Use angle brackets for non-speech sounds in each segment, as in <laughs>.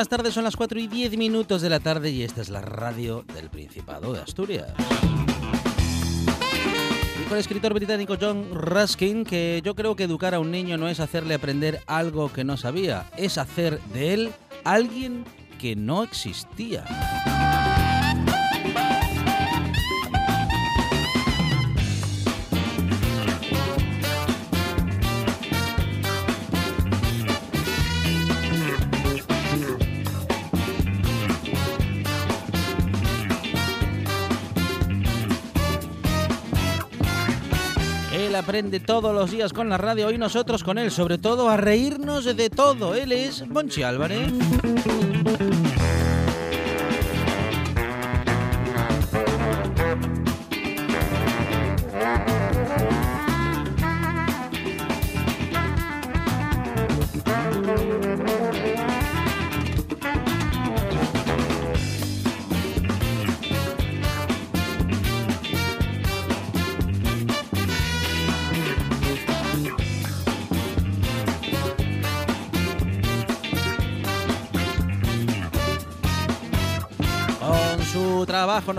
Buenas tardes, son las 4 y 10 minutos de la tarde y esta es la radio del Principado de Asturias. Dijo el escritor británico John Ruskin que yo creo que educar a un niño no es hacerle aprender algo que no sabía, es hacer de él alguien que no existía. Aprende todos los días con la radio y nosotros con él, sobre todo a reírnos de todo. Él es Monchi Álvarez.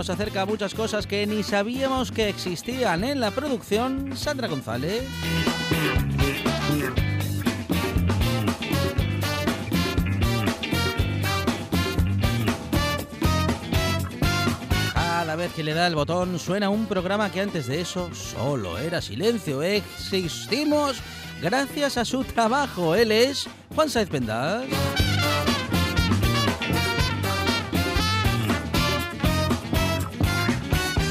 Nos acerca a muchas cosas que ni sabíamos que existían en la producción. Sandra González. Cada vez que le da el botón suena un programa que antes de eso solo era silencio. Existimos gracias a su trabajo. Él es Juan Saez Pendas.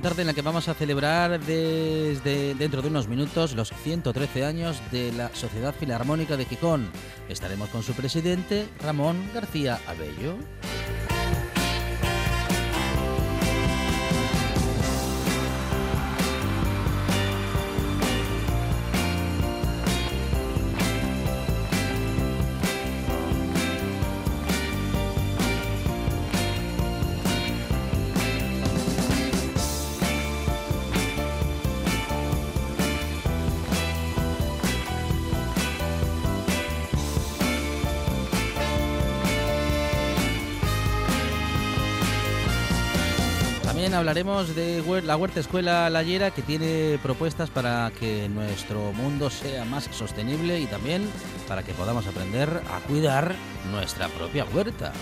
Una tarde en la que vamos a celebrar desde dentro de unos minutos los 113 años de la Sociedad Filarmónica de Gijón. Estaremos con su presidente, Ramón García Abello. Hablaremos de la Huerta Escuela Layera que tiene propuestas para que nuestro mundo sea más sostenible y también para que podamos aprender a cuidar nuestra propia huerta.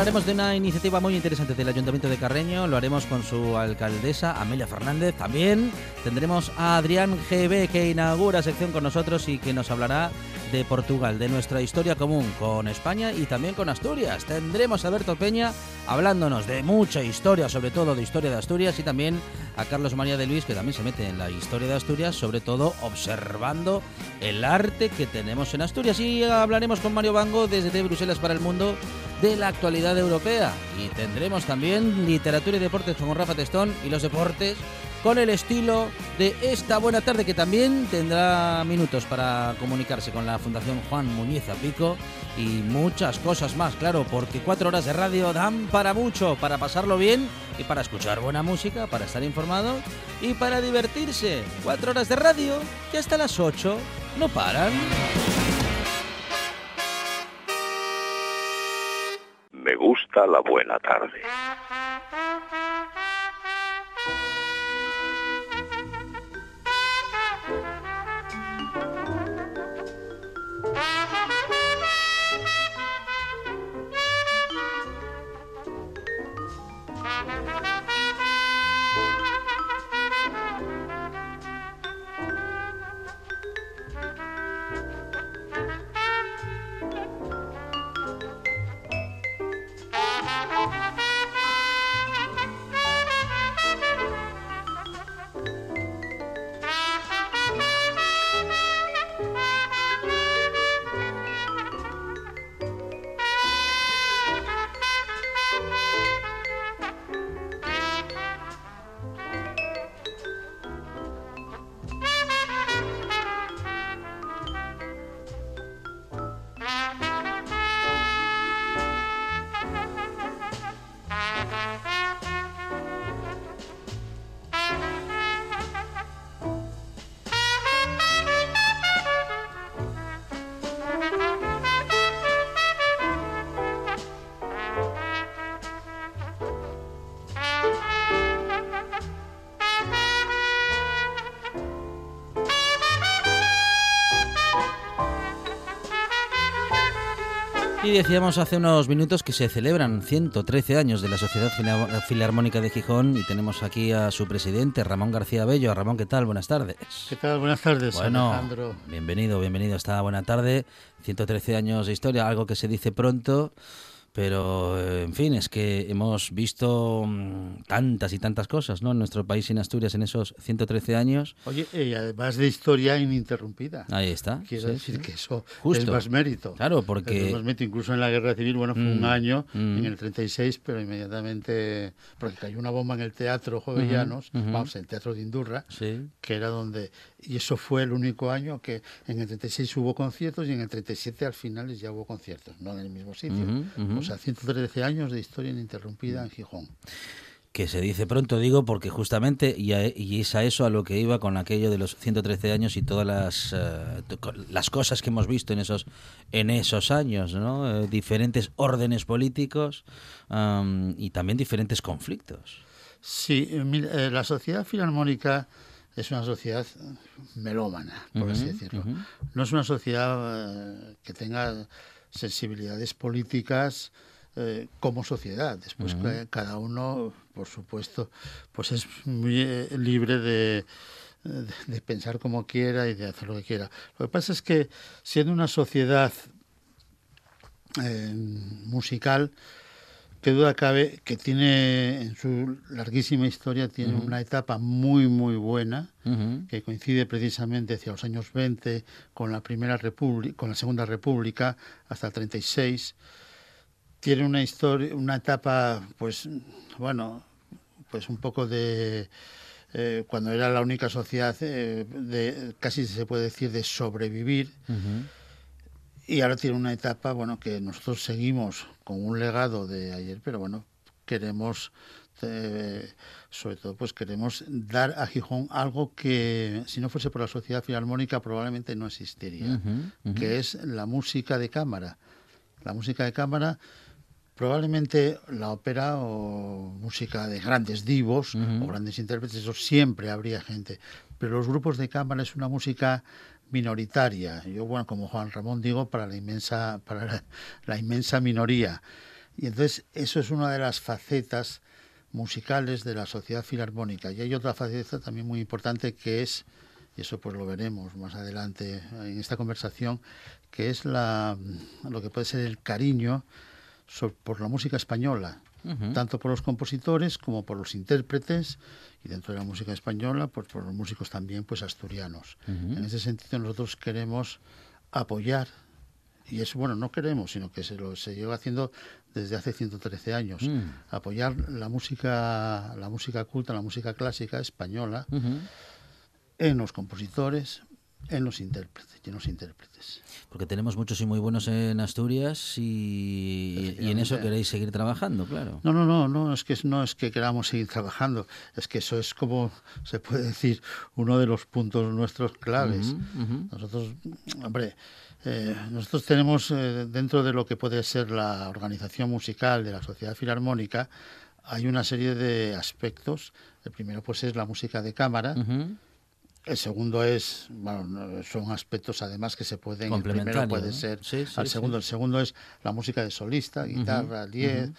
Hablaremos de una iniciativa muy interesante del Ayuntamiento de Carreño. Lo haremos con su alcaldesa, Amelia Fernández. También tendremos a Adrián GB, que inaugura sección con nosotros y que nos hablará de Portugal, de nuestra historia común con España y también con Asturias. Tendremos a Alberto Peña hablándonos de mucha historia, sobre todo de historia de Asturias y también a Carlos María de Luis, que también se mete en la historia de Asturias, sobre todo observando el arte que tenemos en Asturias. Y hablaremos con Mario Bango desde Bruselas para el Mundo de la actualidad europea. Y tendremos también literatura y deportes con Rafa Testón y los deportes con el estilo de esta buena tarde que también tendrá minutos para comunicarse con la Fundación Juan Muñiz Pico y muchas cosas más, claro, porque cuatro horas de radio dan para mucho, para pasarlo bien y para escuchar buena música, para estar informado y para divertirse. Cuatro horas de radio que hasta las ocho no paran. Me gusta la buena tarde. Y decíamos hace unos minutos que se celebran 113 años de la Sociedad Filarmónica de Gijón y tenemos aquí a su presidente, Ramón García Bello. Ramón, ¿qué tal? Buenas tardes. ¿Qué tal? Buenas tardes, bueno, Alejandro. Bienvenido, bienvenido a esta buena tarde. 113 años de historia, algo que se dice pronto pero, eh, en fin, es que hemos visto mm, tantas y tantas cosas ¿no? en nuestro país, en Asturias, en esos 113 años. Oye, y además de historia ininterrumpida. Ahí está. Quiero decir que eso es más mérito. Claro, porque... Es más mérito. Incluso en la Guerra Civil, bueno, fue un mm, año, mm. en el 36, pero inmediatamente... Porque cayó una bomba en el Teatro Jovellanos, vamos, en el Teatro de Indurra, que era donde... Y eso fue el único año que en el 36 hubo conciertos y en el 37 al final ya hubo conciertos, no en el mismo sitio. O sea, 113 años de historia ininterrumpida en Gijón que se dice pronto, digo, porque justamente, y, es a eso a lo que iba con aquello de los 113 años y todas las, eh, las cosas que hemos visto en esos, en esos años, ¿no? Eh, diferentes órdenes políticos y también diferentes conflictos. Sí, eh, la sociedad filarmónica es una sociedad melómana, por así decirlo. No es una sociedad que tenga sensibilidades políticas eh, como sociedad. Después cada uno, por supuesto, pues es muy eh, libre de, de, pensar como quiera y de hacer lo que quiera. Lo que pasa es que siendo una sociedad eh, musical, que duda cabe que tiene en su larguísima historia tiene una etapa muy muy buena que coincide precisamente hacia los años 20 con la primera república con la segunda república hasta el 36 tiene una historia una etapa pues bueno pues un poco de eh, cuando era la única sociedad eh, de casi se puede decir de sobrevivir. Y ahora tiene una etapa, bueno, que nosotros seguimos con un legado de ayer, pero bueno, queremos, eh, sobre todo, pues queremos dar a Gijón algo que, si no fuese por la sociedad filarmónica, probablemente no existiría, que es la música de cámara. La música de cámara probablemente la ópera o música de grandes divos o grandes intérpretes, eso siempre habría gente. Pero los grupos de cámara es una música minoritaria. Yo, bueno, como Juan Ramón digo, para la inmensa, para la, inmensa minoría. Y entonces eso es una de las facetas musicales de la sociedad filarmónica. Y hay otra faceta también muy importante que es y eso pues lo veremos más adelante en esta conversación, que es la, lo que puede ser el cariño por la música española, tanto por los compositores como por los intérpretes y dentro de la música española, pues por los músicos también pues asturianos. En ese sentido nosotros queremos apoyar y eso bueno no queremos sino que se lo se lleva haciendo desde hace 113 años mm. apoyar la música la música culta la música clásica española en los compositores en los intérpretes en los intérpretes. Porque tenemos muchos y muy buenos en Asturias y, en eso queréis seguir trabajando, claro. No, no, no, no es que no es que queramos seguir trabajando, es que eso es como se puede decir uno de los puntos nuestros claves. Nosotros, hombre, eh, nosotros tenemos eh, dentro de lo que puede ser la organización musical de la Sociedad Filarmónica hay una serie de aspectos. El primero pues es la música de cámara. El segundo es, bueno, son aspectos además que se pueden, el primero puede ser al segundo, el segundo es la música de solista, guitarra, diez,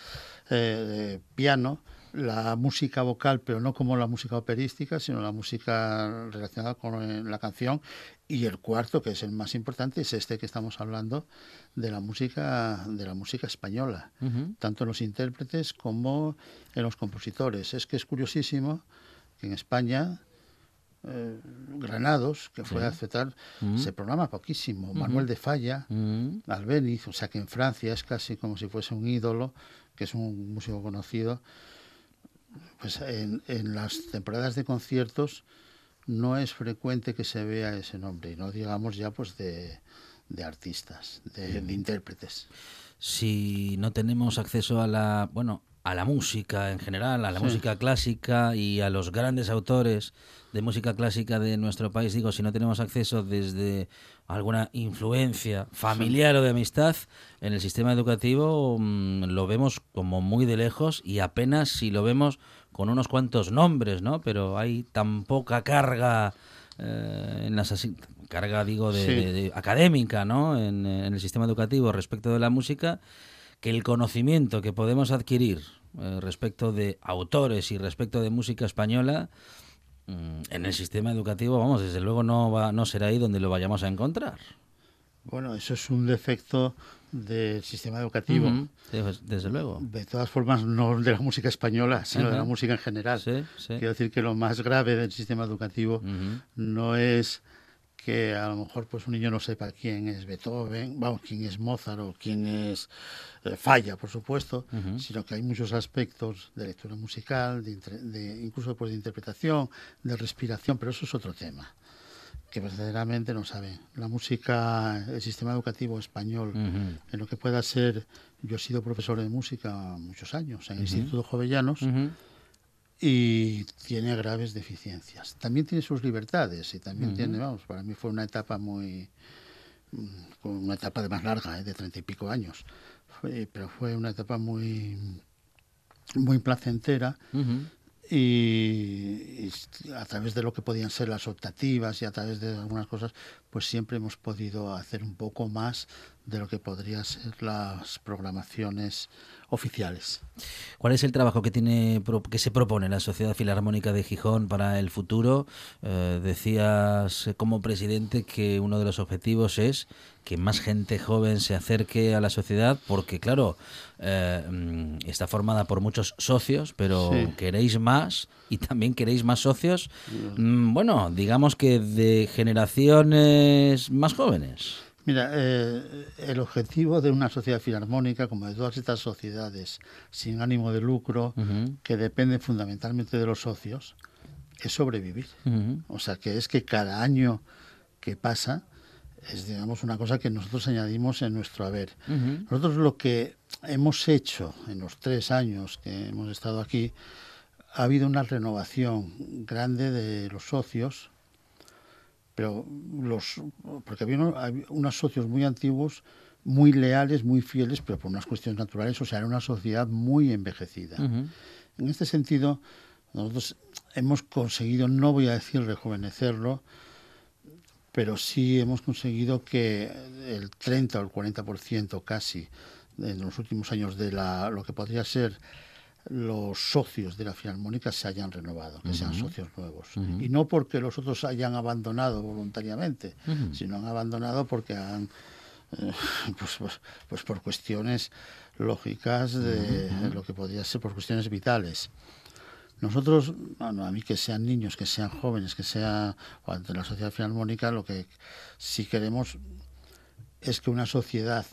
eh, piano, la música vocal, pero no como la música operística, sino la música relacionada con eh, la canción. Y el cuarto, que es el más importante, es este que estamos hablando de la música, de la música española, tanto en los intérpretes como en los compositores. Es que es curiosísimo que en España eh, Granados, que fue a aceptar, mm. se programa poquísimo. Manuel de Falla, mm. Albeniz, o sea que en Francia es casi como si fuese un ídolo, que es un músico conocido. Pues en, las temporadas de conciertos no es frecuente que se vea ese nombre, y no digamos ya pues de, artistas, de, de intérpretes. Si no tenemos acceso a la, bueno, a la música en general, a la música clásica y a los grandes autores de música clásica de nuestro país, digo, si no tenemos acceso desde alguna influencia familiar o de amistad en el sistema educativo, mm, lo vemos como muy de lejos y apenas si lo vemos con unos cuantos nombres, ¿no? Pero hay tan poca carga eh, en las carga digo de, académica, ¿no? En, en el sistema educativo respecto de la música que el conocimiento que podemos adquirir eh, respecto de autores y respecto de música española en el sistema educativo, vamos, desde luego no, va, no será ahí donde lo vayamos a encontrar. Bueno, eso es un defecto del sistema educativo. Pues, desde luego. De todas formas, no de la música española, sino de la música en general. Quiero decir que lo más grave del sistema educativo no es que a lo mejor pues un niño no sepa quién es Beethoven, vamos, quién es Mozart o quién es eh, Falla, por supuesto, sino que hay muchos aspectos de lectura musical, de, incluso pues, de interpretación, de respiración, pero eso es otro tema que verdaderamente no sabe. La música, el sistema educativo español, en lo que pueda ser, yo he sido profesor de música muchos años en el Instituto Jovellanos, y tiene graves deficiencias. También tiene sus libertades y también tiene, vamos, para mí fue una etapa muy, mm, una etapa de más larga, ¿eh? de treinta y pico años, pero fue una etapa muy, muy placentera y, a través de lo que podían ser las optativas y a través de algunas cosas, pues siempre hemos podido hacer un poco más de lo que podrían ser las programaciones oficiales. ¿Cuál es el trabajo que tiene que se propone la Sociedad Filarmónica de Gijón para el futuro? Eh, decías eh, como presidente que uno de los objetivos es que más gente joven se acerque a la sociedad, porque claro, eh, mm, está formada por muchos socios, pero queréis más y también queréis más socios, mm, bueno, digamos que de generaciones más jóvenes. Mira, eh, el objetivo de una sociedad filarmónica, como de todas estas sociedades sin ánimo de lucro, que dependen fundamentalmente de los socios, es sobrevivir. O sea, que es que cada año que pasa es, digamos, una cosa que nosotros añadimos en nuestro haber. Nosotros lo que hemos hecho en los tres años que hemos estado aquí, ha habido una renovación grande de los socios pero los porque había unos, socios muy antiguos muy leales, muy fieles, pero por unas cuestiones naturales, o sea, era una sociedad muy envejecida. En este sentido, nosotros hemos conseguido, no voy a decir rejuvenecerlo, pero sí hemos conseguido que el 30 o el 40% casi en los últimos años de la, lo que podría ser los socios de la Filarmónica se hayan renovado, que sean socios nuevos. Y no porque los otros hayan abandonado voluntariamente, sino han abandonado porque han, eh, <laughs> pues, pues, pues, por cuestiones lógicas de lo que podría ser por cuestiones vitales. Nosotros, bueno, a mí que sean niños, que sean jóvenes, que sea ante la sociedad filarmónica, lo que sí queremos es que una sociedad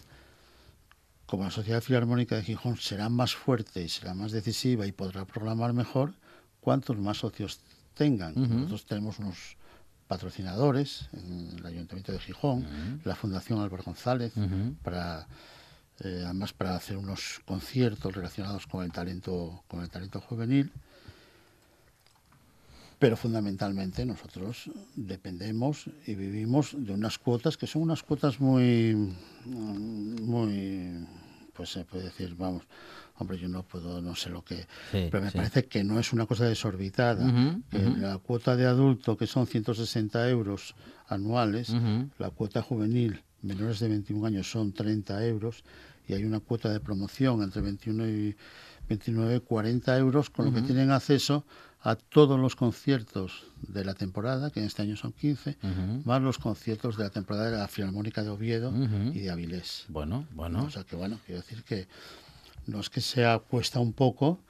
como la Sociedad Filarmónica de Gijón será más fuerte y será más decisiva y podrá programar mejor, cuantos más socios tengan. Nosotros tenemos unos patrocinadores en el Ayuntamiento de Gijón, la Fundación Álvaro González, para eh, además para hacer unos conciertos relacionados con el talento, con el talento juvenil. Pero fundamentalmente nosotros dependemos y vivimos de unas cuotas que son unas cuotas muy, muy, pues se puede decir, vamos, hombre, yo no puedo, no sé lo que, pero me parece que no es una cosa desorbitada. La cuota de adulto, que son 160 euros anuales, la cuota juvenil, menores de 21 años, son 30 euros, y hay una cuota de promoción entre 21 y 29, 40 euros, con lo que tienen acceso a todos los conciertos de la temporada, que en este año son 15, más los conciertos de la temporada de la Filarmónica de Oviedo y de Avilés. Bueno, bueno. O sea que, bueno, quiero decir que no es que sea cuesta un poco,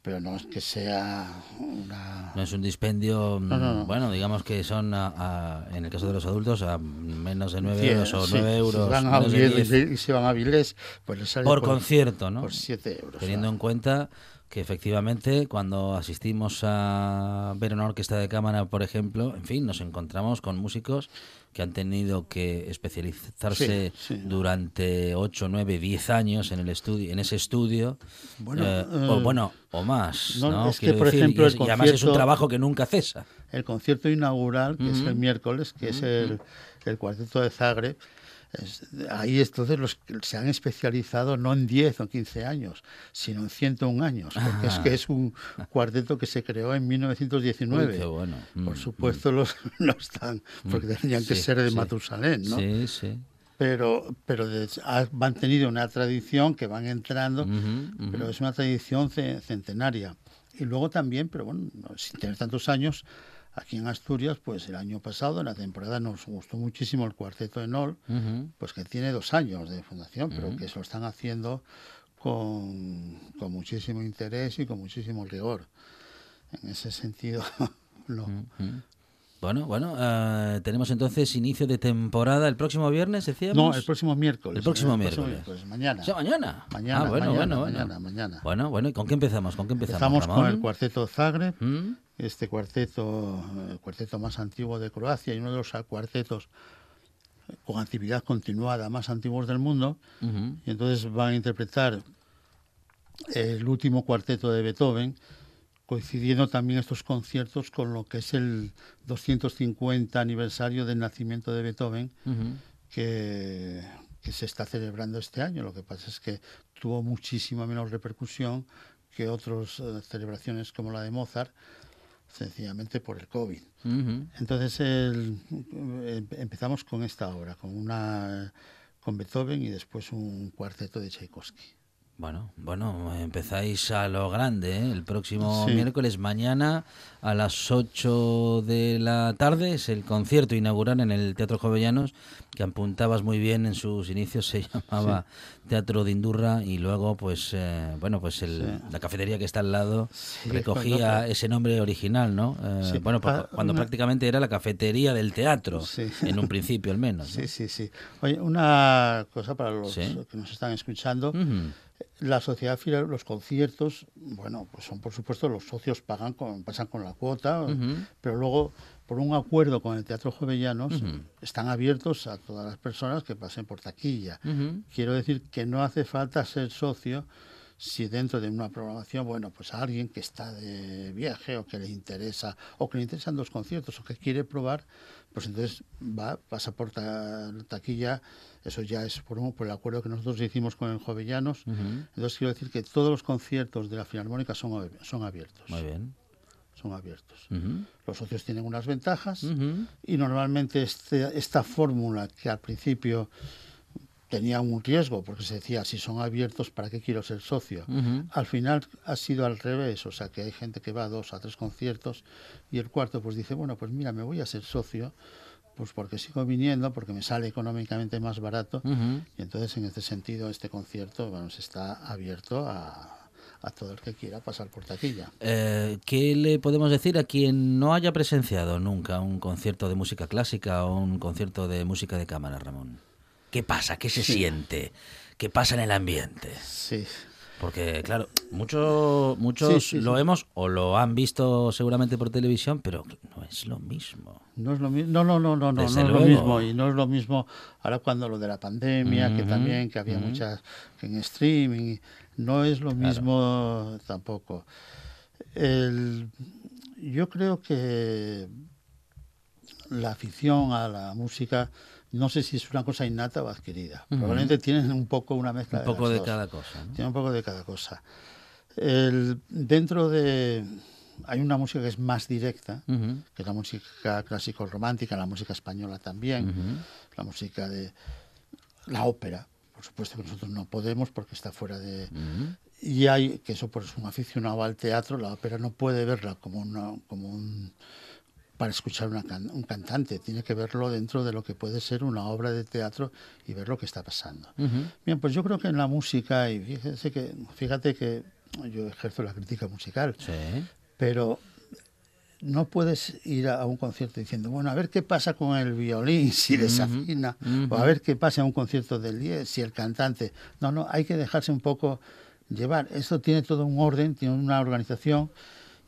pero no es que sea una... No es un dispendio, mm, bueno, digamos que son, en el caso de los adultos, a menos de 9 euros o 9 euros. Si van a y se van a Avilés, pues les sale por, concierto, ¿no? Por 7 euros. Teniendo en cuenta que efectivamente cuando asistimos a ver una orquesta de cámara, por ejemplo, en fin, nos encontramos con músicos que han tenido que especializarse durante 8, 9, 10 años en el estudio, en ese estudio, bueno, eh, o, eh, bueno, o más, ¿no? Es que, por ejemplo, y, además es un trabajo que nunca cesa. El concierto inaugural, que es el miércoles, que es el, el cuarteto de Zagreb, ahí entonces los se han especializado no en 10 o 15 años, sino en 101 años, porque es que es un cuarteto que se creó en 1919. Por mm, supuesto mm. los <laughs> no están, porque mm. tenían que ser de Matusalén, ¿no? Sí, sí pero pero han tenido una tradición que van entrando, pero es una tradición centenaria. Y luego también, pero bueno, sin tener tantos años, Aquí en Asturias, pues el año pasado, en la temporada, nos gustó muchísimo el cuarteto de Nol, pues que tiene dos años de fundación, pero que se lo están haciendo con, muchísimo interés y con muchísimo rigor. En ese sentido, <laughs> no. Bueno, bueno, uh, tenemos entonces inicio de temporada el próximo viernes, decíamos. No, el próximo miércoles. El próximo miércoles. Pues mañana. mañana. Mañana, ah, bueno, mañana, bueno, mañana, mañana. Bueno, bueno, ¿y con qué empezamos? ¿Con qué empezamos? Empezamos con el cuarteto Zagreb, ¿Mm? este cuarteto, el cuarteto más antiguo de Croacia y uno de los cuartetos con actividad continuada más antiguos del mundo. Y entonces van a interpretar el último cuarteto de Beethoven coincidiendo también estos conciertos con lo que es el 250 aniversario del nacimiento de Beethoven, que, se está celebrando este año. Lo que pasa es que tuvo muchísima menos repercusión que otras eh, celebraciones como la de Mozart, sencillamente por el COVID. Entonces em, empezamos con esta obra, con una con Beethoven y después un cuarteto de Tchaikovsky. Bueno, bueno, empezáis a lo grande, ¿eh? El próximo miércoles, mañana, a las 8 de la tarde, es el concierto inaugural en el Teatro Jovellanos, que apuntabas muy bien en sus inicios, se <laughs> llamaba Teatro de Indurra, y luego, pues, eh, bueno, pues el, la cafetería que está al lado recogía ese nombre original, ¿no? Eh, bueno, pues, cuando prácticamente era la cafetería del teatro, en un principio al menos. Sí, sí, sí. Oye, una cosa para los que nos están escuchando la sociedad los conciertos, bueno, pues son por supuesto los socios pagan con, pasan con la cuota, pero luego por un acuerdo con el Teatro Jovellanos están abiertos a todas las personas que pasen por taquilla. Quiero decir que no hace falta ser socio si dentro de una programación, bueno, pues alguien que está de viaje o que le interesa, o que le interesan dos conciertos o que quiere probar, pues entonces va, pasa por taquilla, eso ya es por, por, el acuerdo que nosotros hicimos con el Jovellanos. Entonces quiero decir que todos los conciertos de la Filarmónica son, son abiertos. Muy bien. Son abiertos. Los socios tienen unas ventajas y normalmente este, esta fórmula que al principio tenía un riesgo, porque se decía, si son abiertos, ¿para qué quiero ser socio? Al final ha sido al revés, o sea, que hay gente que va a dos, a tres conciertos y el cuarto pues dice, bueno, pues mira, me voy a ser socio, pues porque sigo viniendo, porque me sale económicamente más barato y entonces en este sentido este concierto vamos, está abierto a, a todo el que quiera pasar por taquilla. Eh, ¿Qué le podemos decir a quien no haya presenciado nunca un concierto de música clásica o un concierto de música de cámara, Ramón? ¿Qué pasa? ¿Qué se siente? ¿Qué pasa en el ambiente? Sí. Porque, claro, mucho, muchos lo hemos o lo han visto seguramente por televisión, pero no es lo mismo. No es lo mismo. No, no, no, no, no, no es lo mismo. Y no es lo mismo ahora cuando lo de la pandemia, que también, que había muchas en streaming. No es lo mismo tampoco. El, yo creo que la afición a la música no sé si es una cosa innata o adquirida. Probablemente tienen un poco una mezcla un poco de, cada cosa. Tienen un poco de cada cosa. El, dentro de hay una música que es más directa, que es la música clásico romántica, la música española también, la música de la ópera, por supuesto que nosotros no podemos porque está fuera de... Y hay, que eso por un aficionado al teatro, la ópera no puede verla como, una, como un para escuchar un cantante, tiene que verlo dentro de lo que puede ser una obra de teatro y ver lo que está pasando. Bien, pues yo creo que en la música, y fíjate que, fíjate que yo ejerzo la crítica musical, pero no puedes ir a un concierto diciendo, bueno, a ver qué pasa con el violín, <laughs> si desafina, o a ver qué pasa en un concierto del 10, si el cantante. No, no, hay que dejarse un poco llevar. Esto tiene todo un orden, tiene una organización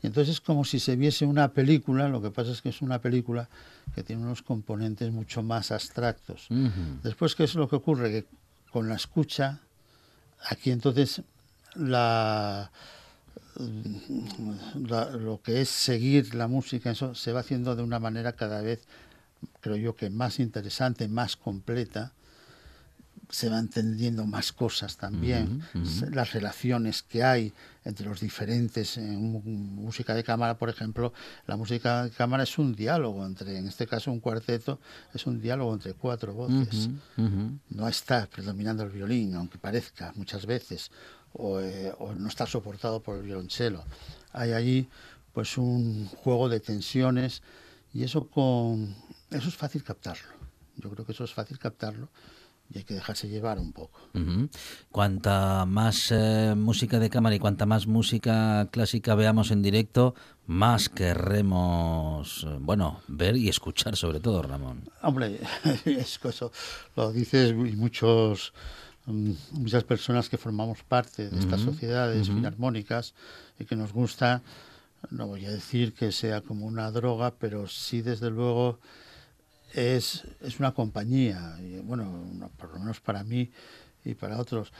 entonces es como si se viese una película, lo que pasa es que es una película que tiene unos componentes mucho más abstractos. Después, ¿qué es lo que ocurre? Que con la escucha, aquí entonces la, lo que es seguir la música, eso se va haciendo de una manera cada vez, creo yo, que más interesante, más completa se van entendiendo más cosas también, las relaciones que hay entre los diferentes, en música de cámara, por ejemplo, la música de cámara es un diálogo entre, en este caso un cuarteto, es un diálogo entre cuatro voces. No está predominando el violín, aunque parezca muchas veces, o, eh, o no está soportado por el violonchelo. Hay allí pues un juego de tensiones y eso con eso es fácil captarlo. Yo creo que eso es fácil captarlo y hay que dejarse llevar un poco. Cuanta más eh, música de cámara y cuanta más música clásica veamos en directo, más querremos, bueno, ver y escuchar sobre todo, Ramón. Hombre, <laughs> es eso, lo dices y muchos mm, muchas personas que formamos parte de estas sociedades filarmónicas y que nos gusta, no voy a decir que sea como una droga, pero sí desde luego es, es una compañía, y bueno, por lo menos para mí y para otros.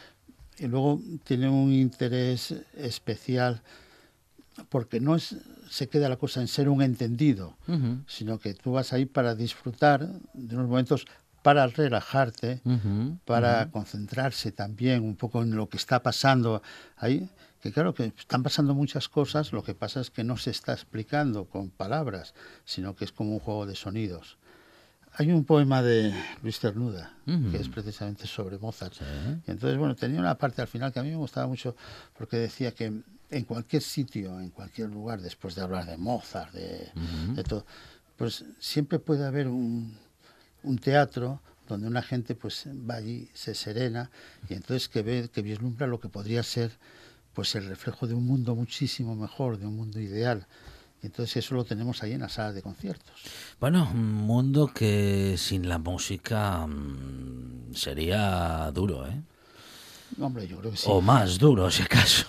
Y luego tiene un interés especial porque no es, se queda la cosa en ser un entendido, sino que tú vas ahí para disfrutar de unos momentos para relajarte, para concentrarse también un poco en lo que está pasando ahí, que claro que están pasando muchas cosas, lo que pasa es que no se está explicando con palabras, sino que es como un juego de sonidos. Hay un poema de Luis Cernuda, que es precisamente sobre Mozart. Y entonces, bueno, tenía una parte al final que a mí me gustaba mucho, porque decía que en cualquier sitio, en cualquier lugar, después de hablar de Mozart, de, todo, pues siempre puede haber un, un, teatro donde una gente pues va allí, se serena, y entonces que ve, que vislumbra lo que podría ser pues el reflejo de un mundo muchísimo mejor, de un mundo ideal. Entonces eso lo tenemos ahí en la sala de conciertos. Bueno, un mundo que sin la música mm, sería duro, ¿eh? Hombre, yo creo que sí. O más duro, si acaso.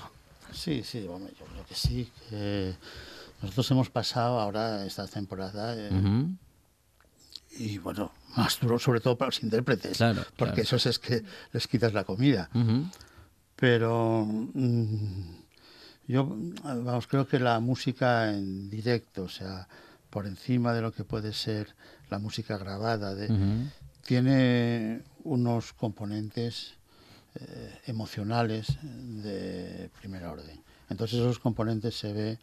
Sí, sí, hombre, yo creo que sí. nosotros hemos pasado ahora esta temporada eh, y bueno, más duro sobre todo para los intérpretes, claro, porque eso es que les quitas la comida. Pero... Mm, yo, vamos, creo que la música en directo, o sea, por encima de lo que puede ser la música grabada, tiene unos componentes eh, emocionales de primer orden. Entonces esos componentes se ve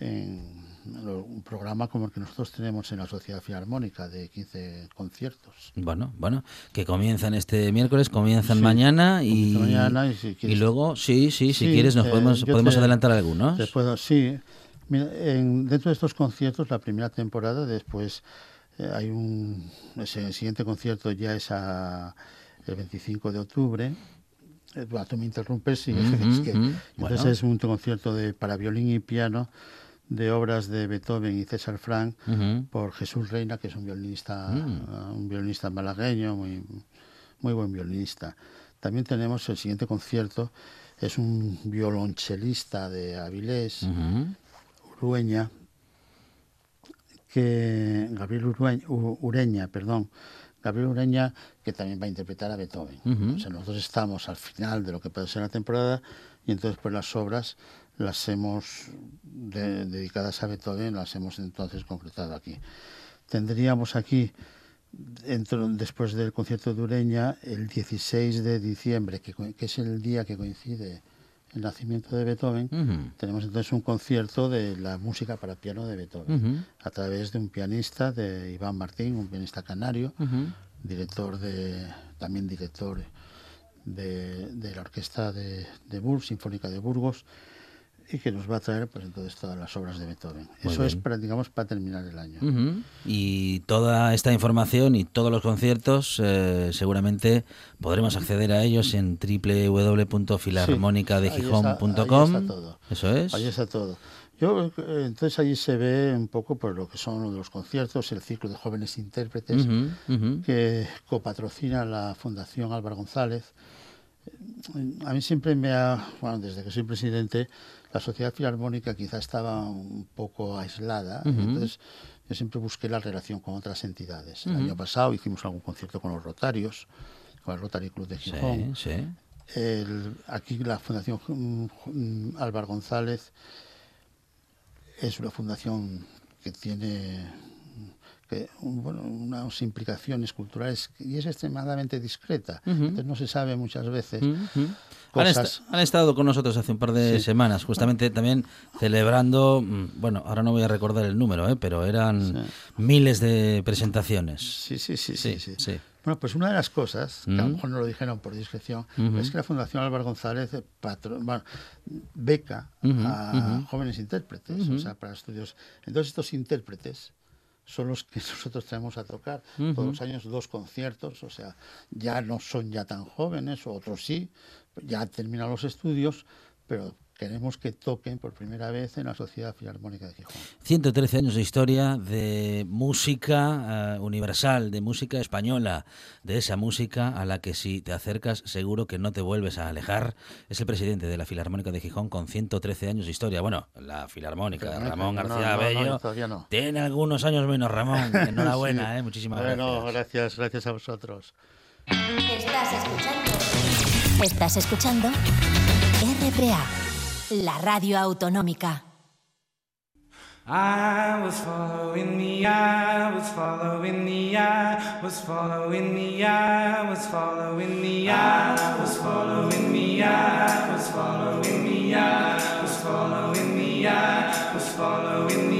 en un programa como el que nosotros tenemos en la Sociedad Filarmónica de 15 conciertos. Bueno, bueno, que comienzan este miércoles, comienzan mañana y, y, luego, sí, sí, si quieres nos eh, podemos, podemos adelantar algunos. sí, dentro de estos conciertos, la primera temporada, después eh, hay un, el siguiente concierto ya es el 25 de octubre. Eh, tú me interrumpes, sí, es que, entonces es un concierto de, para violín y piano de obras de Beethoven y César Frank por Jesús Reina, que es un violinista, mm. un violinista malagueño, muy, muy buen violinista. También tenemos el siguiente concierto, es un violonchelista de Avilés, Urueña, que Gabriel Ureña, perdón, Gabriel Ureña, que también va a interpretar a Beethoven. O sea, nosotros estamos al final de lo que puede ser la temporada y entonces pues las obras las hemos dedicadas a Beethoven, las hemos entonces concretado aquí. Tendríamos aquí, después del concierto de Ureña, el 16 de diciembre, que, es el día que coincide el nacimiento de Beethoven, tenemos entonces un concierto de la música para piano de Beethoven, a través de un pianista, de Iván Martín, un pianista canario, director de, también director de, la orquesta de, de Sinfónica de Burgos, y que nos va a traer pues entonces todas las obras de Beethoven. Eso es para, digamos, para terminar el año. Y toda esta información y todos los conciertos eh, seguramente podremos acceder a ellos en www.filarmonicadegijón.com. Sí, Eso es. Ahí está todo. Yo, eh, entonces allí se ve un poco por lo que son los conciertos, el ciclo de jóvenes intérpretes que copatrocina la Fundación Álvaro González. A mí siempre me ha, bueno, desde que soy presidente, la sociedad filarmónica quizá estaba un poco aislada, entonces yo siempre busqué la relación con otras entidades. El año pasado hicimos algún concierto con los Rotarios, con el Rotary Club de Gijón. aquí la Fundación Álvaro González es una fundación que tiene que, bueno, unas implicaciones culturales y es extremadamente discreta. Entonces no se sabe muchas veces. Han, estado con nosotros hace un par de semanas, justamente también celebrando, mm, bueno, ahora no voy a recordar el número, ¿eh? pero eran miles de presentaciones. Sí, sí, sí, sí. sí, Bueno, pues una de las cosas, que a lo mejor no lo dijeron por discreción, es que la Fundación Álvaro González beca a jóvenes intérpretes, o sea, para estudios. Entonces estos intérpretes son los que <laughs> nosotros tenemos a tocar. Todos los años dos conciertos, o sea, ya no son ya tan jóvenes, otros sí, ya han terminado los estudios, pero queremos que toquen por primera vez en la Sociedad Filarmónica de Gijón. 113 años de historia de música eh, universal, de música española, de esa música a la que si te acercas seguro que no te vuelves a alejar. Es el presidente de la Filarmónica de Gijón con 113 años de historia. Bueno, la Filarmónica, Ramón García Bello. tiene algunos años menos, Ramón. <laughs> Enhorabuena, eh, muchísimas bueno, gracias. Gracias a vosotros. Estás escuchando. Estás escuchando RPA la radio autonómica. I was following the eye, was following the eye, was following the eye, was following the eye, was following the eye, was following the eye, was following the eye, was following the eye.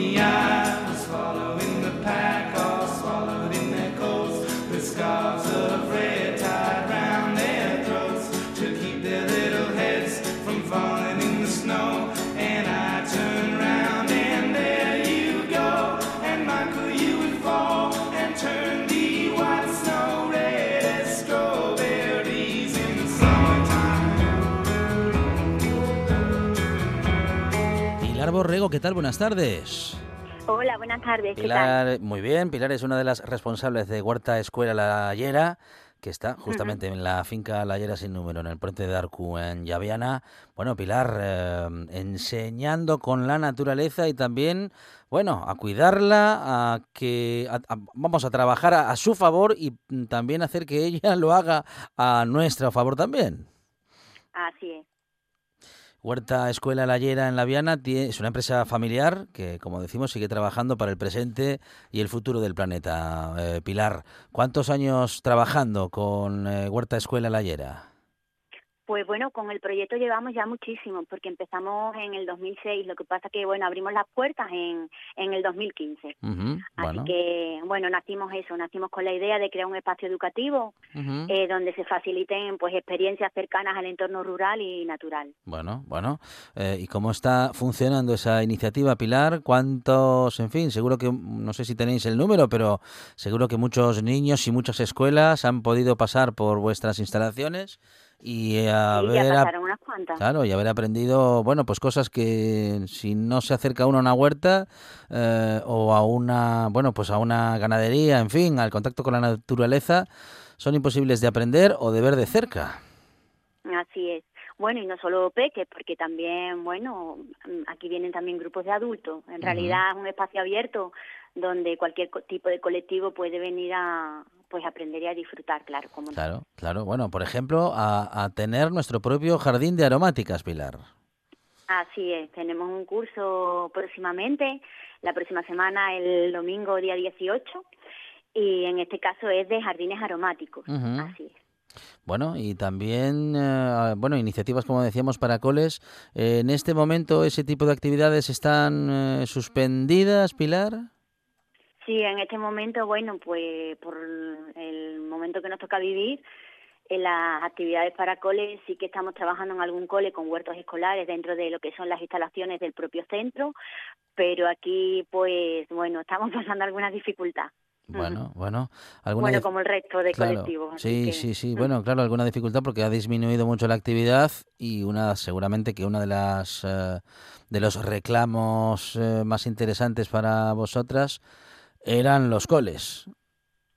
Borrego, ¿qué tal? Buenas tardes. Hola, buenas tardes. Pilar, muy bien. Pilar es una de las responsables de Huerta Escuela La Yera, que está justamente en la finca La Yera sin número, en el puente de Arcu, en Llaviana. Bueno, Pilar, eh, enseñando con la naturaleza y también, bueno, a cuidarla, a que vamos a trabajar a su favor y también hacer que ella <laughs> lo haga a nuestro favor también. Así es. Huerta Escuela Layera en La Viana es una empresa familiar que, como decimos, sigue trabajando para el presente y el futuro del planeta. Eh, Pilar, ¿cuántos años trabajando con eh, Huerta Escuela Layera? Pues bueno, con el proyecto llevamos ya muchísimo, porque empezamos en el 2006. Lo que pasa que, bueno, abrimos las puertas en, en el 2015. Ujú, Así bueno. que, bueno, nacimos eso, nacimos con la idea de crear un espacio educativo eh, donde se faciliten pues experiencias cercanas al entorno rural y natural. Bueno, bueno. Eh, ¿Y cómo está funcionando esa iniciativa, Pilar? ¿Cuántos, en fin, seguro que, no sé si tenéis el número, pero seguro que muchos niños y muchas escuelas han podido pasar por vuestras instalaciones y haber, ya unas cuantas. claro, y haber aprendido, bueno, pues cosas que si no se acerca uno a una huerta eh, o a una, bueno, pues a una ganadería, en fin, al contacto con la naturaleza, son imposibles de aprender o de ver de cerca. Así es. Bueno, y no solo peques, porque también, bueno, aquí vienen también grupos de adultos. En realidad es un espacio abierto donde cualquier tipo de colectivo puede venir a pues aprender y a disfrutar, claro, como no. Claro, claro. Bueno, por ejemplo, a, a tener nuestro propio jardín de aromáticas, Pilar. Así es, tenemos un curso próximamente, la próxima semana, el domingo día 18, y en este caso es de jardines aromáticos. Así es. Bueno, y también, eh, bueno, iniciativas, como decíamos, para coles. Eh, en este momento, ese tipo de actividades están eh, suspendidas, Pilar. Sí, en este momento, bueno, pues por el momento que nos toca vivir, en las actividades para cole sí que estamos trabajando en algún cole con huertos escolares dentro de lo que son las instalaciones del propio centro, pero aquí, pues, bueno, estamos <laughs> pasando alguna dificultad. Bueno, bueno. ¿Alguna Bueno, como el resto de Claro, colectivos. Sí, que- sí, sí. Bueno, claro, alguna dificultad porque ha disminuido mucho la actividad y una, seguramente que una de las eh, de los reclamos eh, más interesantes para vosotras eran los coles.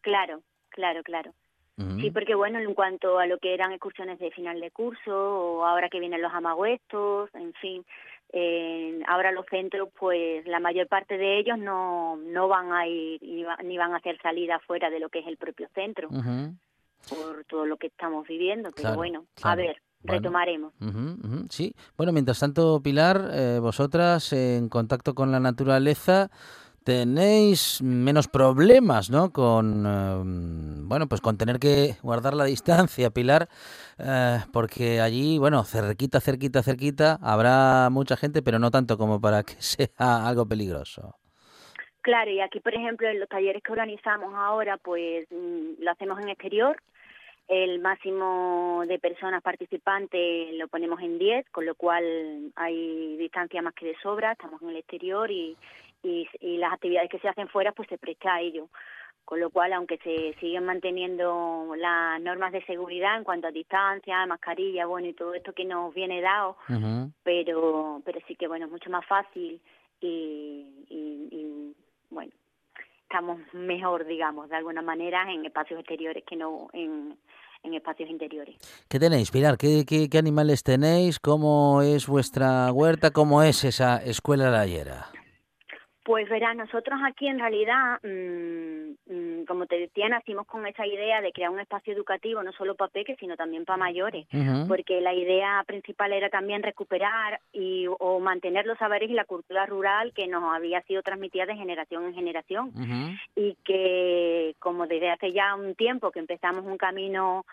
Claro, claro, claro. Sí, porque bueno, en cuanto a lo que eran excursiones de final de curso, o ahora que vienen los amagüestos, en fin, eh, ahora los centros, pues la mayor parte de ellos no, no van a ir ni, va- ni van a hacer salida fuera de lo que es el propio centro, por todo lo que estamos viviendo. Pero Claro, bueno, claro. a ver, Bueno. retomaremos. Sí, bueno, mientras tanto, Pilar, eh, vosotras en contacto con la naturaleza tenéis menos problemas, ¿no? Con, eh, bueno, pues con tener que guardar la distancia, Pilar, eh, porque allí, bueno, cerquita, cerquita, cerquita, habrá mucha gente, pero no tanto como para que <laughs> sea algo peligroso. Claro, y aquí, por ejemplo, en los talleres que organizamos ahora, pues mm, lo hacemos en exterior. El máximo de personas participantes lo ponemos en 10, con lo cual hay distancia más que de sobra, estamos en el exterior y, y, y las actividades que se hacen fuera pues se presta a ello. Con lo cual, aunque se siguen manteniendo las normas de seguridad en cuanto a distancia, mascarilla, bueno, y todo esto que nos viene dado, pero pero sí que bueno es mucho más fácil y, y, y, bueno estamos mejor digamos de alguna manera en espacios exteriores que no en, en espacios interiores ¿Qué tenéis, Pilar? ¿Qué, qué, qué animales tenéis? ¿Cómo es vuestra huerta? ¿Cómo es esa escuela layera? Pues verás nosotros aquí en realidad mm, mm, como te decía nacimos con esa idea de crear un espacio educativo no solo para peques sino también para mayores porque la idea principal era también recuperar y o mantener los saberes y la cultura rural que nos había sido transmitida de generación en generación. Y que como desde hace ya un tiempo que empezamos un camino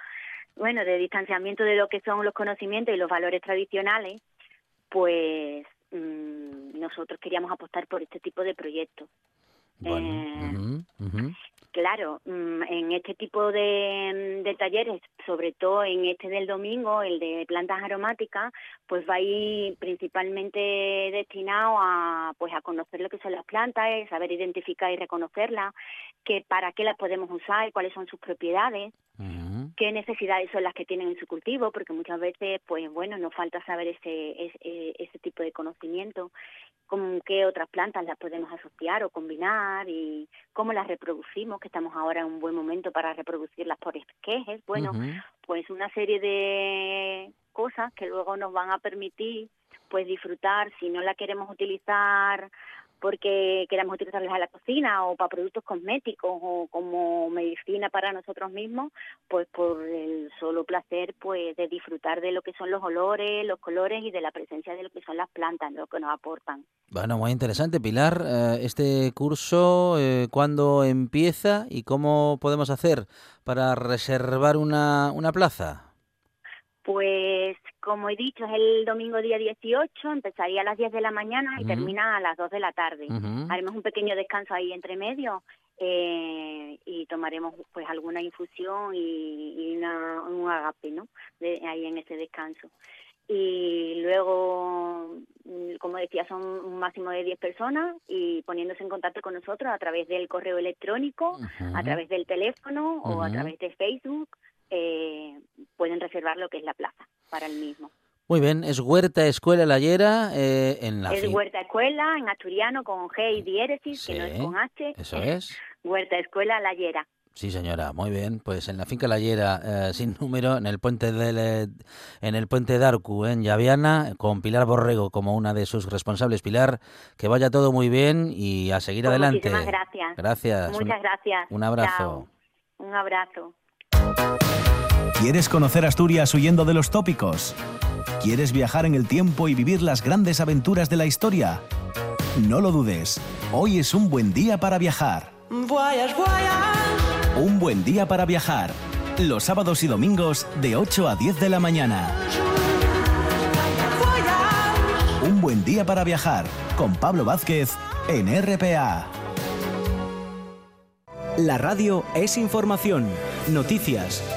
bueno de distanciamiento de lo que son los conocimientos y los valores tradicionales pues mm, nosotros queríamos apostar por este tipo de proyectos. Bueno, Eh. Claro, mm, en este tipo de, de talleres, sobre todo en este del domingo, el de plantas aromáticas, pues va a ir principalmente destinado a pues a conocer lo que son las plantas, eh, saber identificar y reconocerlas, que para qué las podemos usar y cuáles son sus propiedades, Qué necesidades son las que tienen en su cultivo, porque muchas veces, pues bueno, nos falta saber ese, ese, ese tipo de conocimiento, con qué otras plantas las podemos asociar o combinar y cómo las reproducimos, que estamos ahora en un buen momento para reproducirlas por esquejes. Bueno, pues una serie de cosas que luego nos van a permitir pues disfrutar. Si no la queremos utilizar porque queramos utilizarlas en la cocina o para productos cosméticos o como medicina para nosotros mismos, pues por el solo placer pues de disfrutar de lo que son los olores, los colores y de la presencia de lo que son las plantas, lo que nos aportan. Bueno, muy interesante, Pilar. Eh, este curso, eh, ¿cuándo empieza y cómo podemos hacer para reservar una, una plaza? Pues, como he dicho, es el domingo día 18, empezaría a las 10 de la mañana y termina a las 2 de la tarde. Haremos un pequeño descanso ahí entre medio eh, y tomaremos pues alguna infusión y, y una- un agape, ¿no? De, ahí en ese descanso. Y luego, mm, como decía, son un máximo de 10 personas y poniéndose en contacto con nosotros a través del correo electrónico, a través del teléfono o a través de Facebook, eh, pueden reservar lo que es la plaza para el mismo. Muy bien, es Huerta Escuela Layera eh, en la es Huerta Escuela, en asturiano, con G y diéresis, que no es con H. Eso <laughs> es. Huerta Escuela Layera. Sí, señora, muy bien. Pues en la finca Layera, eh, sin número, en el puente del, en el puente de Arcu, en Llaviana, con Pilar Borrego como una de sus responsables. Pilar, que vaya todo muy bien y a seguir Pues adelante. Muchísimas gracias. Gracias. Muchas Un- gracias. un abrazo. Chao. Un abrazo. ¿Quieres conocer Asturias huyendo de los tópicos? ¿Quieres viajar en el tiempo y vivir las grandes aventuras de la historia? No lo dudes, hoy es un buen día para viajar. Voyage, voyage. Un buen día para viajar. Los sábados y domingos de 8 a 10 de la mañana. Un buen día para viajar con Pablo Vázquez en RPA. La radio es información, noticias,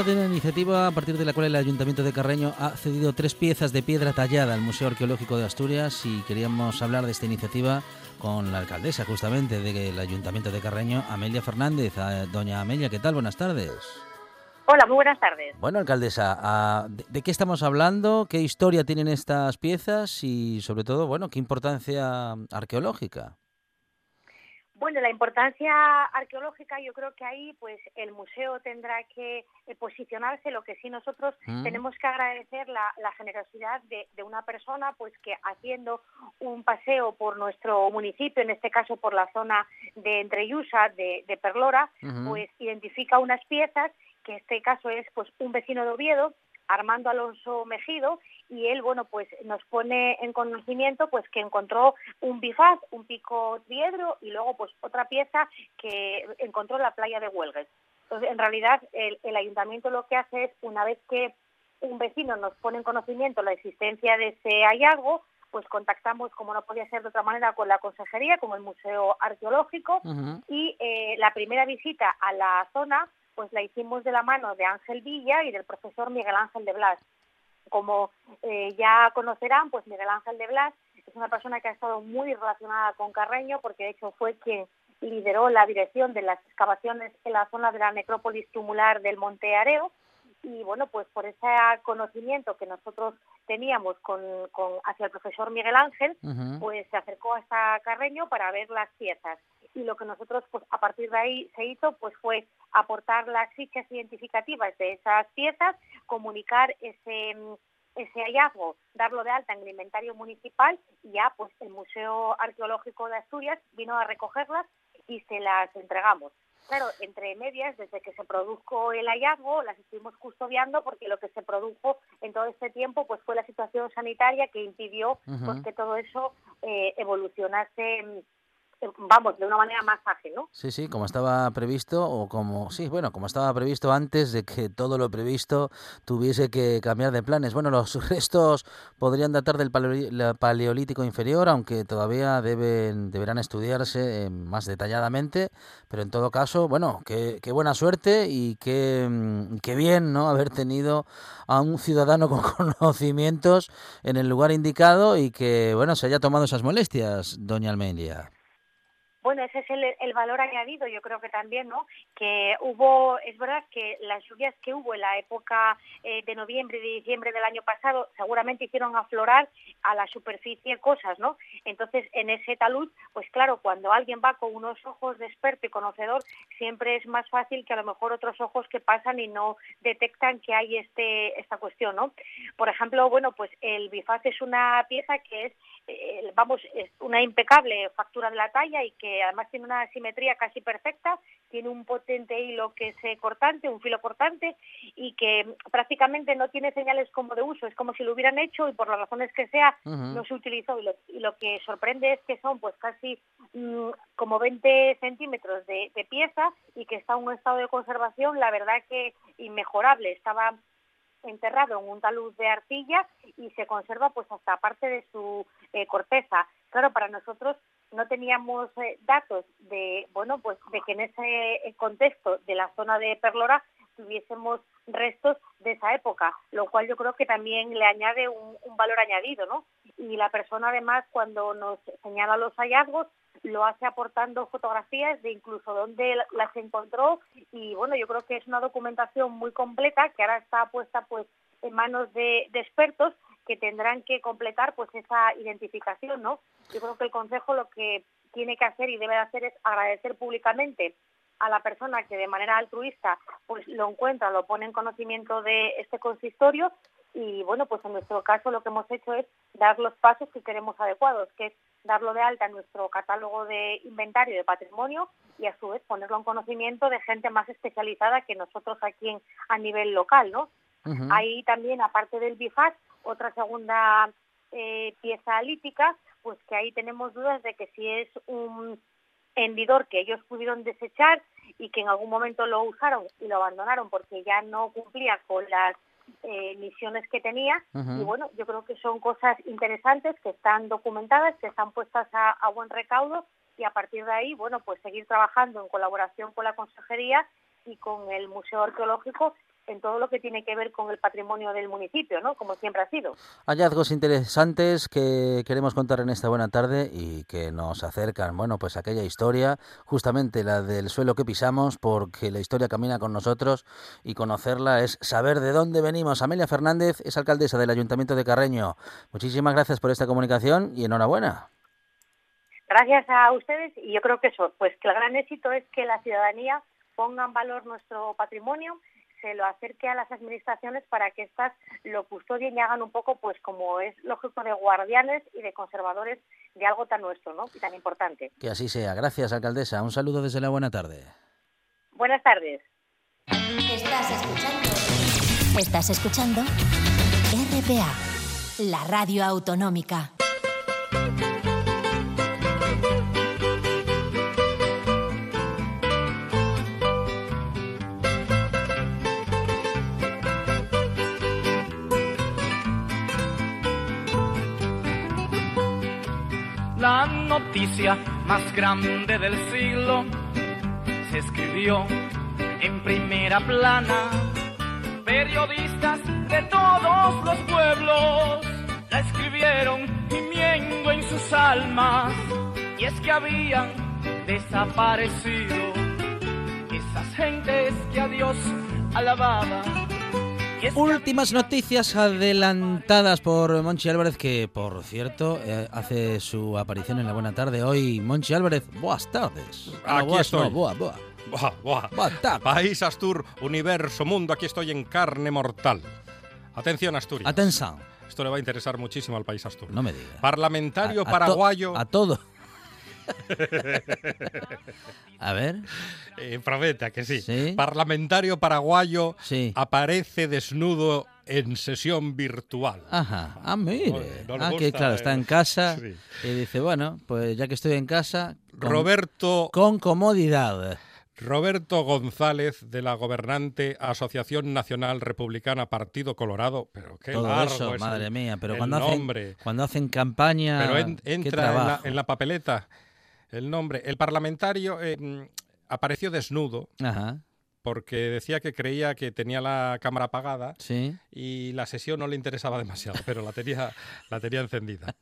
Ahora de una iniciativa a partir de la cual el Ayuntamiento de Carreño ha cedido tres piezas de piedra tallada al Museo Arqueológico de Asturias y queríamos hablar de esta iniciativa con la alcaldesa justamente del Ayuntamiento de Carreño, Amelia Fernández. Ah, Doña Amelia, ¿qué tal? Buenas tardes. Hola, muy buenas tardes. Bueno, alcaldesa, ah, ¿de, de qué estamos hablando? ¿Qué historia tienen estas piezas? Y sobre todo, bueno, ¿qué importancia arqueológica? Bueno, la importancia arqueológica, yo creo que ahí pues el museo tendrá que eh, posicionarse, lo que sí nosotros Mm. tenemos que agradecer la, la generosidad de, de una persona pues que haciendo un paseo por nuestro municipio, en este caso por la zona de Entrellusa, de, de Perlora, pues identifica unas piezas, que en este caso es pues un vecino de Oviedo, Armando Alonso Mejido, y él, bueno, pues nos pone en conocimiento pues que encontró un bifaz, un pico triedro y luego pues otra pieza que encontró en la playa de Huelgues. Entonces, en realidad, el, el ayuntamiento lo que hace es, una vez que un vecino nos pone en conocimiento la existencia de ese hallazgo, pues contactamos, como no podía ser de otra manera, con la consejería, con el Museo Arqueológico, y eh, la primera visita a la zona pues la hicimos de la mano de Ángel Villa y del profesor Miguel Ángel de Blas. Como eh, ya conocerán, pues Miguel Ángel de Blas es una persona que ha estado muy relacionada con Carreño porque de hecho fue quien lideró la dirección de las excavaciones en la zona de la necrópolis tumular del Monte Areo y bueno, pues por ese conocimiento que nosotros teníamos con, hacia el profesor Miguel Ángel, pues se acercó hasta Carreño para ver las piezas. Y lo que nosotros, pues a partir de ahí se hizo, pues fue aportar las fichas identificativas de esas piezas, comunicar ese ese hallazgo, darlo de alta en el inventario municipal y ya pues el Museo Arqueológico de Asturias vino a recogerlas y se las entregamos. Claro, entre medias, desde que se produjo el hallazgo, las estuvimos custodiando porque lo que se produjo en todo este tiempo pues fue la situación sanitaria que impidió pues, que todo eso eh, evolucionase vamos, de una manera más ágil, ¿no? Sí, sí, como estaba previsto, o como, sí, bueno, como estaba previsto antes de que todo lo previsto tuviese que cambiar de planes. Bueno, los <laughs> restos podrían datar del paleolítico inferior, aunque todavía deben, deberán estudiarse eh, más detalladamente, pero en todo caso, bueno, qué, qué buena suerte y qué, mm, qué bien, ¿no?, haber tenido a un ciudadano con <laughs> conocimientos en el lugar indicado y que, bueno, se haya tomado esas molestias, doña Almelia. Bueno, ese es el, valor añadido, yo creo que también, ¿no? Que hubo, es verdad que las lluvias que hubo en la época eh, de noviembre y de diciembre del año pasado seguramente hicieron aflorar a la superficie cosas, ¿no? Entonces, en ese talud, pues claro, cuando alguien va con unos ojos de experto y conocedor, siempre es más fácil que a lo mejor otros ojos que pasan y no detectan que hay este esta cuestión, ¿no? Por ejemplo, bueno, pues el bifaz es una pieza que es, eh, vamos, es una impecable factura de la talla y que además tiene una simetría casi perfecta, tiene un potente hilo que es cortante, un filo cortante y que prácticamente no tiene señales como de uso, es como si lo hubieran hecho y por las razones que sea no se utilizó. Y lo, que sorprende es que son pues casi mm, como 20 centímetros de, pieza y que está en un estado de conservación la verdad que inmejorable, estaba enterrado en un talud de arcilla y se conserva pues hasta parte de su eh, corteza. Claro, para nosotros no teníamos eh, datos de, bueno, pues de que en ese eh, contexto de la zona de Perlora tuviésemos restos de esa época, lo cual yo creo que también le añade un, valor añadido, ¿no? Y la persona además cuando nos señala los hallazgos lo hace aportando fotografías de incluso dónde las encontró y bueno, yo creo que es una documentación muy completa que ahora está puesta pues en manos de, de expertos que tendrán que completar pues esa identificación, ¿no? Yo creo que el Consejo lo que tiene que hacer y debe hacer es agradecer públicamente a la persona que de manera altruista pues lo encuentra, lo pone en conocimiento de este consistorio y bueno, pues en nuestro caso lo que hemos hecho es dar los pasos que queremos adecuados, que es darlo de alta en nuestro catálogo de inventario de patrimonio y a su vez ponerlo en conocimiento de gente más especializada que nosotros aquí a nivel local, ¿no? Ahí también, aparte del BIFAS, otra segunda eh, pieza lítica, pues que ahí tenemos dudas de que si es un hendidor que ellos pudieron desechar y que en algún momento lo usaron y lo abandonaron porque ya no cumplía con las eh, misiones que tenía. Y bueno yo creo que son cosas interesantes que están documentadas que están puestas a, a, buen recaudo. Y a partir de ahí bueno pues seguir trabajando en colaboración con la consejería y con el museo arqueológico en todo lo que tiene que ver con el patrimonio del municipio, ¿no? Como siempre ha sido. Hallazgos interesantes que queremos contar en esta buena tarde y que nos acercan, bueno, pues aquella historia, justamente la del suelo que pisamos, porque la historia camina con nosotros y conocerla es saber de dónde venimos. Amelia Fernández es alcaldesa del Ayuntamiento de Carreño. Muchísimas gracias por esta comunicación y enhorabuena. Gracias a ustedes y yo creo que eso, pues que el gran éxito es que la ciudadanía ponga en valor nuestro patrimonio se lo acerque a las administraciones para que éstas lo custodien y hagan un poco, pues como es lógico, de guardianes y de conservadores de algo tan nuestro, ¿no? Y tan importante. Que así sea. Gracias, alcaldesa. Un saludo desde la buena tarde. Buenas tardes. Estás escuchando. Estás escuchando RPA, la radio autonómica. Noticia más grande del siglo se escribió en primera plana. Periodistas de todos los pueblos la escribieron gimiendo en sus almas. Y es que habían desaparecido. Esas gentes que a Dios alababa. Últimas noticias adelantadas por Monchi Álvarez, que por cierto eh, hace su aparición en la Buena Tarde hoy. Monchi Álvarez, buenas tardes. Ah, Aquí buenas, estoy. no, buah, buah. Buah, buah. Buenas. País Astur, universo, mundo, aquí estoy en carne mortal. Atención, Asturias. Atención, Esto le va a interesar muchísimo al país Astur. no me digas. Parlamentario A- a to- paraguayo. A todo. <laughs> A ver, Eh, promete, ¿a que sí? Sí. Parlamentario paraguayo sí. aparece desnudo en sesión virtual. Ajá, ah, mire. Oye, no ah, que claro, está eh. en casa Sí. y dice, bueno, pues ya que estoy en casa, con, Roberto, con comodidad. Roberto González de la gobernante Asociación Nacional Republicana Partido Colorado. Pero qué Todo largo eso, es madre el- mía, pero cuando hacen, cuando hacen campaña, Pero en- qué entra en la, en la papeleta el nombre. El parlamentario eh, mm, apareció desnudo Ajá, porque decía que creía que tenía la cámara apagada sí. y la sesión no le interesaba demasiado, pero la tenía, la tenía encendida.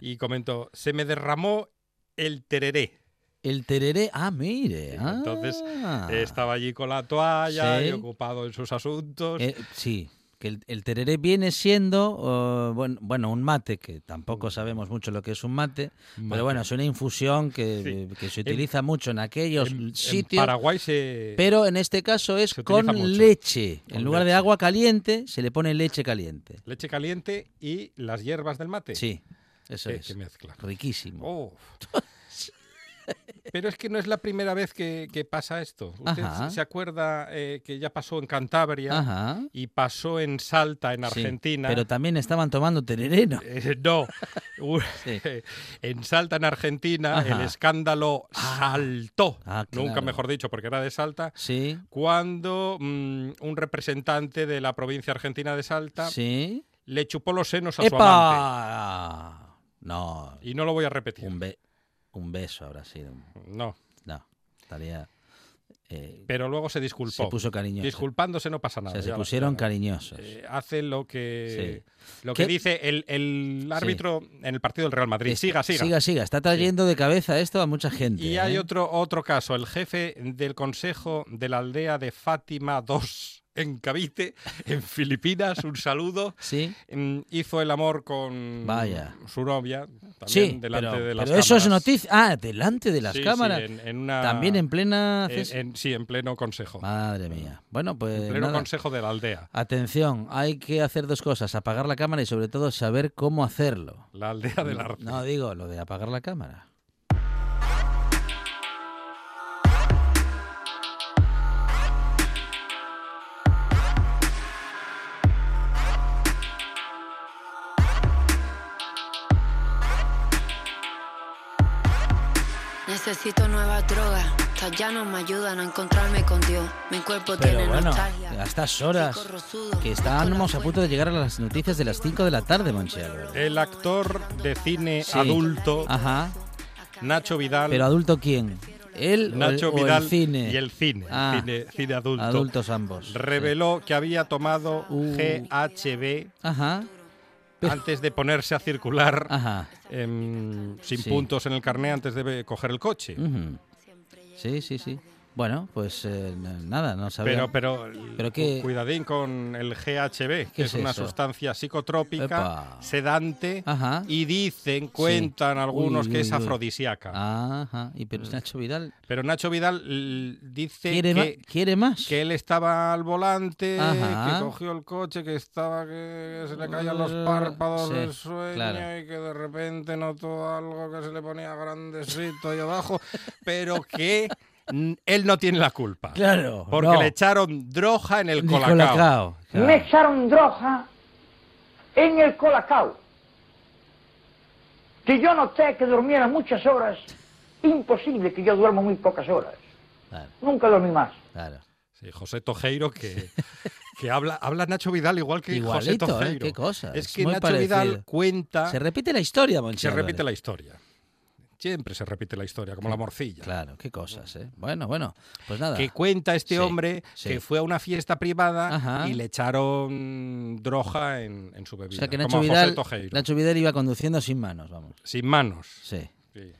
Y comentó, se me derramó el tereré. El tereré, ah, mire. Entonces, ah. Estaba allí con la toalla Sí. y ocupado en sus asuntos. Eh, sí, que el, el tereré viene siendo, oh, bueno, bueno, un mate, que tampoco sabemos mucho lo que es un mate, Mate. pero bueno, es una infusión que, que se utiliza mucho en aquellos en, en sitios. Paraguay se... Pero en este caso es con mucho. leche. Con en lugar de agua caliente, se le pone leche caliente. Leche caliente y las hierbas del mate. Sí, eso Qué, es. qué mezcla. Riquísimo. Oh. <laughs> Pero es que no es la primera vez que, que pasa esto. ¿Usted Ajá. se acuerda eh, que ya pasó en Cantabria Ajá. y pasó en Salta, en sí. Argentina? Pero también estaban tomando tereré, ¿no? Eh, no, Sí. <laughs> en Salta, en Argentina, Ajá. el escándalo saltó, Ah, nunca mejor dicho, porque era de Salta, Sí, cuando mm, un representante de la provincia argentina de Salta le chupó los senos a su amante. ¡Epa! No, Y no lo voy a repetir. un, be- un beso habrá sido. No, No, estaría... eh, pero luego se disculpó. se puso cariñoso. Disculpándose no pasa O nada. sea, se pusieron cariñosos. eh, hace lo que lo ¿Qué? que dice el, el árbitro en el partido del Real Madrid. Siga, siga. Siga, siga. Está trayendo de cabeza esto a mucha gente. Y hay ¿eh? otro, otro caso, el jefe del consejo de la aldea de Fátima II en Cavite, <laughs> en Filipinas, un saludo, Sí, mm, hizo el amor con Vaya. su novia, también sí, delante pero, de las pero eso es noticia. Ah, delante de las Sí, sí, cámaras. en, en una- También en plena... en- sí, en pleno consejo. Madre mía. Bueno, pues en pleno nada. consejo de la aldea. Atención, hay que hacer dos cosas, apagar la cámara y sobre todo saber cómo hacerlo. La aldea del arte. No digo lo de apagar la cámara. Necesito nueva droga. Estas ya no me ayudan a encontrarme con Dios. Mi cuerpo Pero tiene bueno, nostalgia. a estas horas que estábamos a punto de llegar a las noticias de las 5 de la tarde, Álvarez. El actor de cine Sí. adulto, Ajá. Nacho Vidal. ¿Pero adulto quién? ¿Él o el- Nacho o el, Vidal cine? y el cine, Ah, cine, cine adulto. Adultos ambos. sí. reveló que había tomado Uh. GHB Ajá. Antes de ponerse a circular Ajá. em, sin Sí. puntos en el carné antes de coger el coche. Sí, sí, sí. Bueno, pues eh, nada, no sabía. Pero, pero, Pero qué- cuidadín con el GHB, ¿Qué que es es una eso? sustancia psicotrópica, Epa. sedante, Ajá. y dicen, cuentan algunos Uy, que uy, es uy. afrodisíaca. Ajá. Y pero Nacho Vidal Pero Nacho Vidal dice quiere, que, ma- quiere más. que él estaba al volante, Ajá. que cogió el coche, que estaba que se le caían los párpados Sí, del sueño claro. y que de repente notó algo que se le ponía grandecito ahí abajo, pero que mm, <laughs> él no tiene la culpa. Claro. Porque no. le echaron droga en el colacao. colacao, claro. Me echaron droga en el colacao. Que yo noté que durmiera muchas horas. Imposible que yo duermo muy pocas horas. Claro, Nunca dormí más. claro. Sí, José Tojeiro que, que habla, habla Nacho Vidal igual que Igualito, José ¿eh? Tojeiro. Qué cosa. Es es que muy Nacho parecido. Vidal cuenta... Se repite la historia, Monchi Se repite la historia. Siempre se repite la historia, como la morcilla. Claro, qué cosas, ¿eh? Bueno, bueno, pues nada. Que cuenta este Sí, hombre sí. que fue a una fiesta privada Ajá. y le echaron droga en, en su o bebida. sea que Nacho Vidal. Nacho Vidal iba conduciendo sin manos, vamos. Sin manos. Sí. Sí.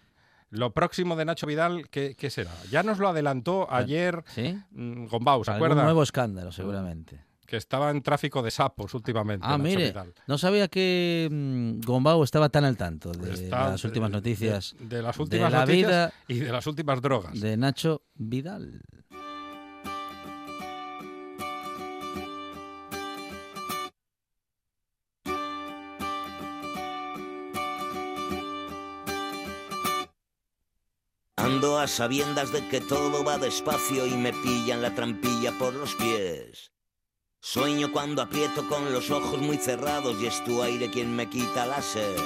Lo próximo de Nacho Vidal, ¿qué, qué será? Ya nos lo adelantó ayer ¿Sí? mm, Gombau, ¿se acuerda? nuevo escándalo, seguramente. Que estaba en tráfico de sapos últimamente. Ah, mire, no sabía que mm, Gombau estaba tan al tanto de Está las últimas de- noticias De, de las últimas la noticias vida y de las últimas drogas. de Nacho Vidal. Ando a sabiendas de que todo va despacio y me pillan la trampilla por los pies. Sueño cuando aprieto con los ojos muy cerrados y es tu aire quien me quita la sed.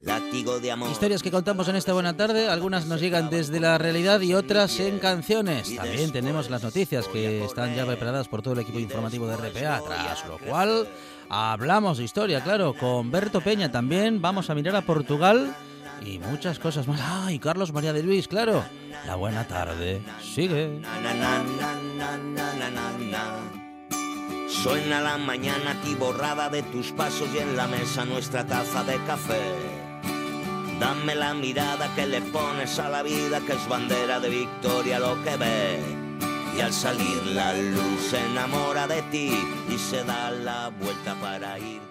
Látigo de amor. Historias que contamos en esta buena tarde, algunas nos llegan desde la realidad y otras en canciones. También tenemos las noticias que están ya preparadas por todo el equipo informativo de RPA, tras lo cual hablamos de historia, claro, con Berto Peña también, vamos a mirar a Portugal y muchas cosas más. ¡Ay, Carlos María de Luis, claro! La buena tarde sigue. Suena la mañana atiborrada de tus pasos y en la mesa nuestra taza de café. Dame la mirada que le pones a la vida, que es bandera de victoria lo que ve. Y al salir la luz se enamora de ti y se da la vuelta para ir.